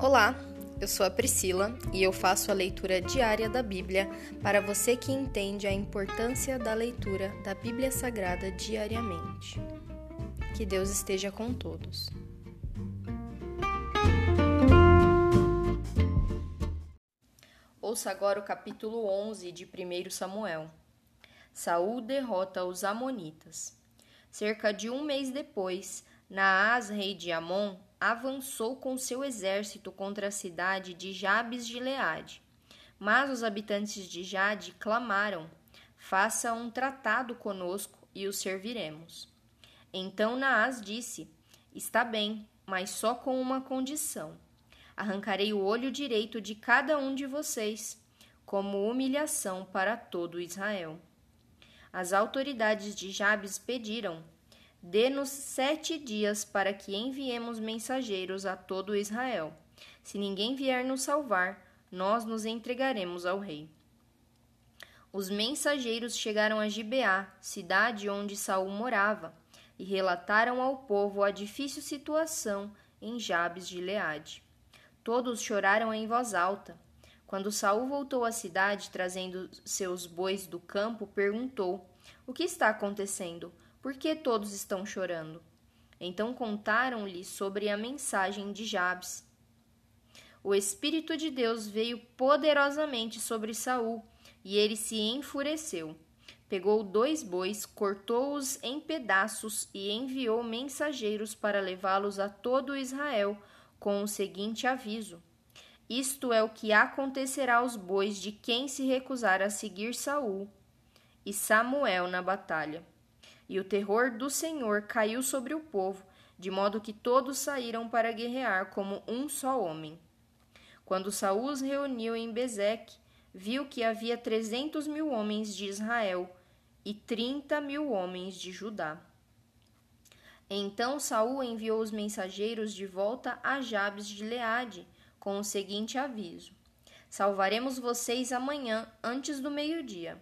Olá, eu sou a Priscila e eu faço a leitura diária da Bíblia para você que entende a importância da leitura da Bíblia Sagrada diariamente. Que Deus esteja com todos. Ouça agora o capítulo 11 de 1 Samuel. Saul derrota os Amonitas. Cerca de um mês depois, Naás, rei de Amon, avançou com seu exército contra a cidade de Jabes de Leade. Mas os habitantes de Jade clamaram: Faça um tratado conosco e o serviremos. Então Naás disse: Está bem, mas só com uma condição. Arrancarei o olho direito de cada um de vocês, como humilhação para todo Israel. As autoridades de Jabes pediram: Dê-nos sete dias para que enviemos mensageiros a todo Israel. Se ninguém vier nos salvar, nós nos entregaremos ao rei. Os mensageiros chegaram a Gibeá, cidade onde Saul morava, e relataram ao povo a difícil situação em Jabes de Leade. Todos choraram em voz alta. Quando Saul voltou à cidade trazendo seus bois do campo, perguntou: O que está acontecendo? Por que todos estão chorando? Então contaram-lhe sobre a mensagem de Jabes. O Espírito de Deus veio poderosamente sobre Saul, e ele se enfureceu. Pegou dois bois, cortou-os em pedaços e enviou mensageiros para levá-los a todo Israel, com o seguinte aviso: Isto é o que acontecerá aos bois de quem se recusar a seguir Saul e Samuel na batalha. E o terror do Senhor caiu sobre o povo, de modo que todos saíram para guerrear como um só homem. Quando Saul os reuniu em Bezeque, viu que havia trezentos mil homens de Israel e trinta mil homens de Judá. Então Saul enviou os mensageiros de volta a Jabes de Leade, com o seguinte aviso: Salvaremos vocês amanhã antes do meio-dia.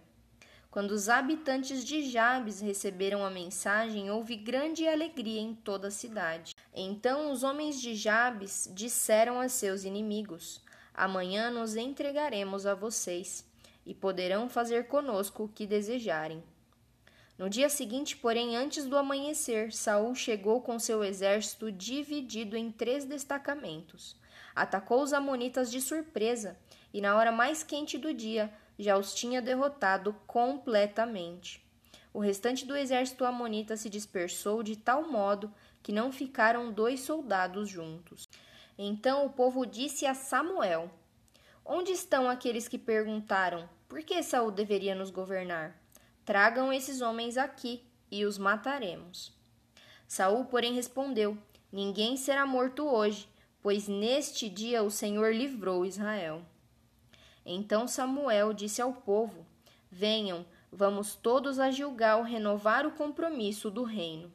Quando os habitantes de Jabes receberam a mensagem, houve grande alegria em toda a cidade. Então os homens de Jabes disseram a seus inimigos: Amanhã nos entregaremos a vocês, e poderão fazer conosco o que desejarem. No dia seguinte, porém, antes do amanhecer, Saul chegou com seu exército dividido em três destacamentos. Atacou os amonitas de surpresa, e na hora mais quente do dia, já os tinha derrotado completamente. O restante do exército amonita se dispersou de tal modo que não ficaram dois soldados juntos. Então o povo disse a Samuel: Onde estão aqueles que perguntaram: Por que Saul deveria nos governar? Tragam esses homens aqui e os mataremos. Saul, porém, respondeu: Ninguém será morto hoje, pois neste dia o Senhor livrou Israel. Então Samuel disse ao povo: Venham, vamos todos a Gilgal renovar o compromisso do reino.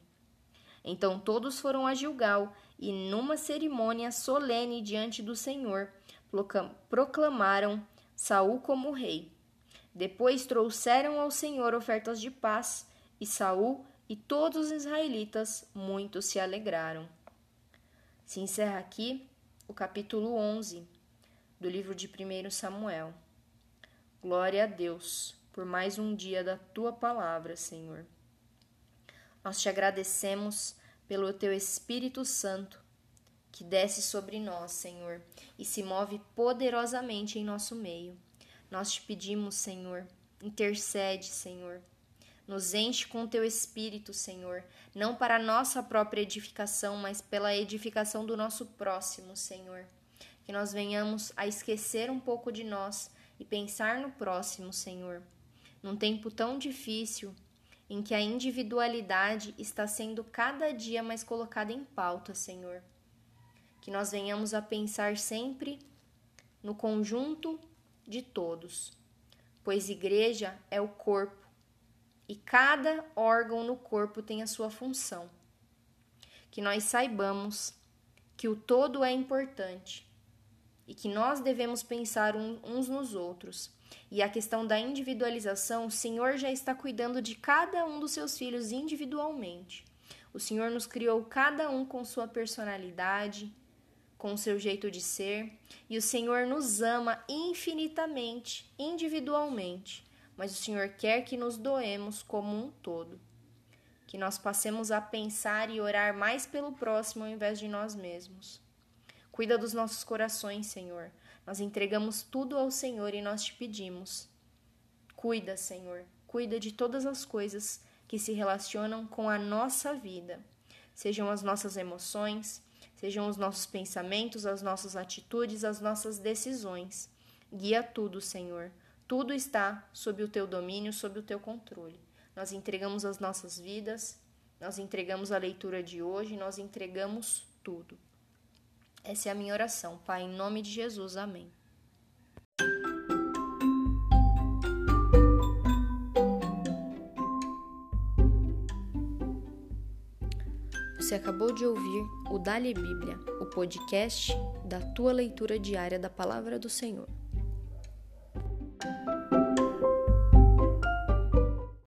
Então todos foram a Gilgal e, numa cerimônia solene diante do Senhor, proclamaram Saul como rei. Depois trouxeram ao Senhor ofertas de paz, e Saul e todos os israelitas muito se alegraram. Se encerra aqui o capítulo 11 do livro de 1 Samuel. Glória a Deus por mais um dia da tua palavra, Senhor. Nós te agradecemos pelo teu Espírito Santo que desce sobre nós, Senhor, e se move poderosamente em nosso meio. Nós te pedimos, Senhor, intercede, Senhor. Nos enche com teu espírito, Senhor, não para nossa própria edificação, mas pela edificação do nosso próximo, Senhor que nós venhamos a esquecer um pouco de nós e pensar no próximo, Senhor. Num tempo tão difícil, em que a individualidade está sendo cada dia mais colocada em pauta, Senhor. Que nós venhamos a pensar sempre no conjunto de todos, pois igreja é o corpo e cada órgão no corpo tem a sua função. Que nós saibamos que o todo é importante e que nós devemos pensar uns nos outros. E a questão da individualização, o Senhor já está cuidando de cada um dos seus filhos individualmente. O Senhor nos criou cada um com sua personalidade, com seu jeito de ser, e o Senhor nos ama infinitamente, individualmente, mas o Senhor quer que nos doemos como um todo. Que nós passemos a pensar e orar mais pelo próximo ao invés de nós mesmos. Cuida dos nossos corações, Senhor. Nós entregamos tudo ao Senhor e nós te pedimos. Cuida, Senhor. Cuida de todas as coisas que se relacionam com a nossa vida, sejam as nossas emoções, sejam os nossos pensamentos, as nossas atitudes, as nossas decisões. Guia tudo, Senhor. Tudo está sob o teu domínio, sob o teu controle. Nós entregamos as nossas vidas, nós entregamos a leitura de hoje, nós entregamos tudo. Essa é a minha oração, Pai, em nome de Jesus. Amém. Você acabou de ouvir o Dali Bíblia, o podcast da tua leitura diária da palavra do Senhor.